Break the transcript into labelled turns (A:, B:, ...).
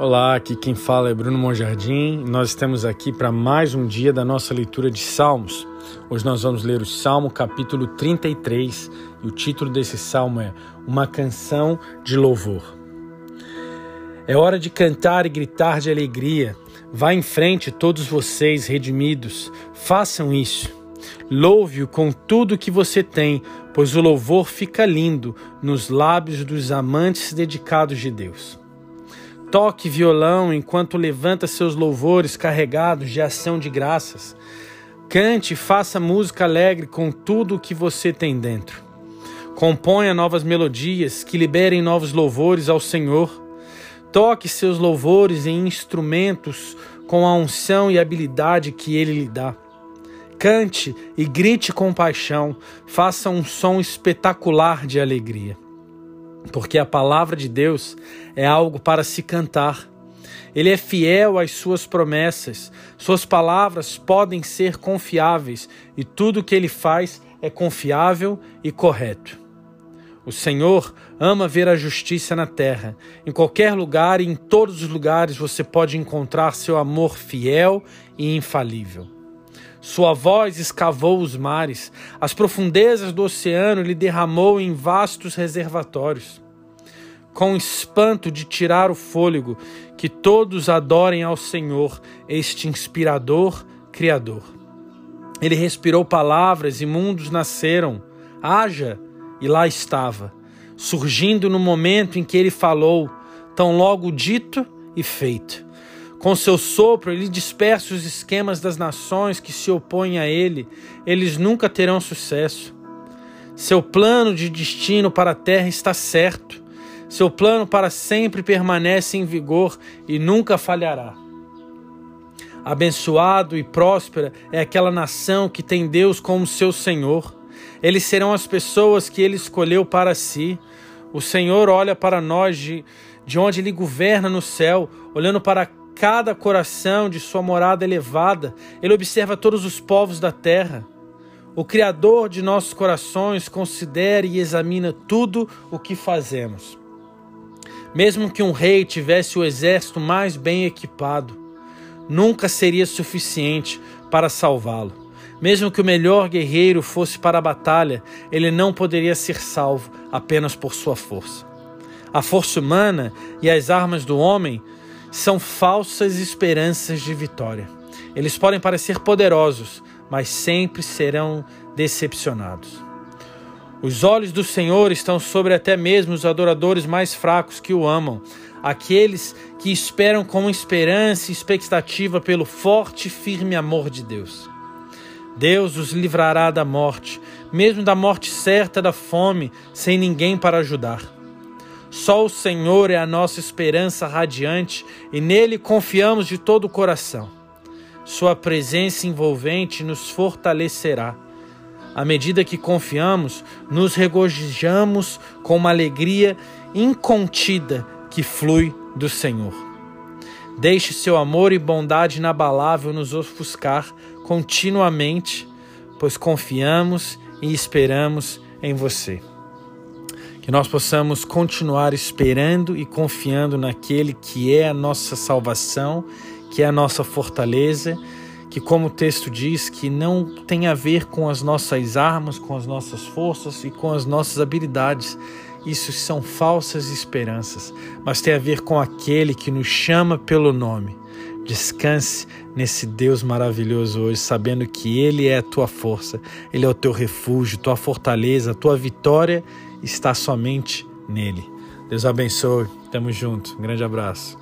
A: Olá, aqui quem fala é Bruno Monjardim. Nós estamos aqui para mais um dia da nossa leitura de Salmos. Hoje nós vamos ler o Salmo capítulo 33 e o título desse salmo é Uma canção de louvor. É hora de cantar e gritar de alegria. Vá em frente, todos vocês redimidos, façam isso. Louve-o com tudo que você tem, pois o louvor fica lindo nos lábios dos amantes dedicados de Deus. Toque violão enquanto levanta seus louvores carregados de ação de graças. Cante e faça música alegre com tudo o que você tem dentro. Componha novas melodias que liberem novos louvores ao Senhor. Toque seus louvores em instrumentos com a unção e habilidade que Ele lhe dá. Cante e grite com paixão, faça um som espetacular de alegria porque a palavra de Deus é algo para se cantar. Ele é fiel às suas promessas, suas palavras podem ser confiáveis e tudo o que ele faz é confiável e correto. O Senhor ama ver a justiça na terra. Em qualquer lugar e em todos os lugares você pode encontrar seu amor fiel e infalível. Sua voz escavou os mares, as profundezas do oceano lhe derramou em vastos reservatórios. Com espanto de tirar o fôlego, que todos adorem ao Senhor, este inspirador Criador. Ele respirou palavras e mundos nasceram. Haja, e lá estava, surgindo no momento em que ele falou, tão logo dito e feito. Com seu sopro, ele dispersa os esquemas das nações que se opõem a ele. Eles nunca terão sucesso. Seu plano de destino para a terra está certo. Seu plano para sempre permanece em vigor e nunca falhará. Abençoado e próspera é aquela nação que tem Deus como seu Senhor. Eles serão as pessoas que ele escolheu para si. O Senhor olha para nós de, de onde ele governa no céu, olhando para cada coração de sua morada elevada, ele observa todos os povos da terra. O Criador de nossos corações considera e examina tudo o que fazemos. Mesmo que um rei tivesse o exército mais bem equipado, nunca seria suficiente para salvá-lo. Mesmo que o melhor guerreiro fosse para a batalha, ele não poderia ser salvo apenas por sua força. A força humana e as armas do homem são falsas esperanças de vitória. Eles podem parecer poderosos, mas sempre serão decepcionados. Os olhos do Senhor estão sobre até mesmo os adoradores mais fracos que o amam, aqueles que esperam com esperança e expectativa pelo forte e firme amor de Deus. Deus os livrará da morte, mesmo da morte certa da fome, sem ninguém para ajudar. Só o Senhor é a nossa esperança radiante e nele confiamos de todo o coração. Sua presença envolvente nos fortalecerá. À medida que confiamos, nos regozijamos com uma alegria incontida que flui do Senhor. Deixe seu amor e bondade inabalável nos ofuscar continuamente, pois confiamos e esperamos em você. Que nós possamos continuar esperando e confiando naquele que é a nossa salvação, que é a nossa fortaleza, que, como o texto diz, que não tem a ver com as nossas armas, com as nossas forças e com as nossas habilidades. Isso são falsas esperanças, mas tem a ver com aquele que nos chama pelo nome. Descanse nesse Deus maravilhoso hoje, sabendo que Ele é a tua força, Ele é o teu refúgio, tua fortaleza, tua vitória está somente nele. Deus abençoe. Tamo junto. Um grande abraço.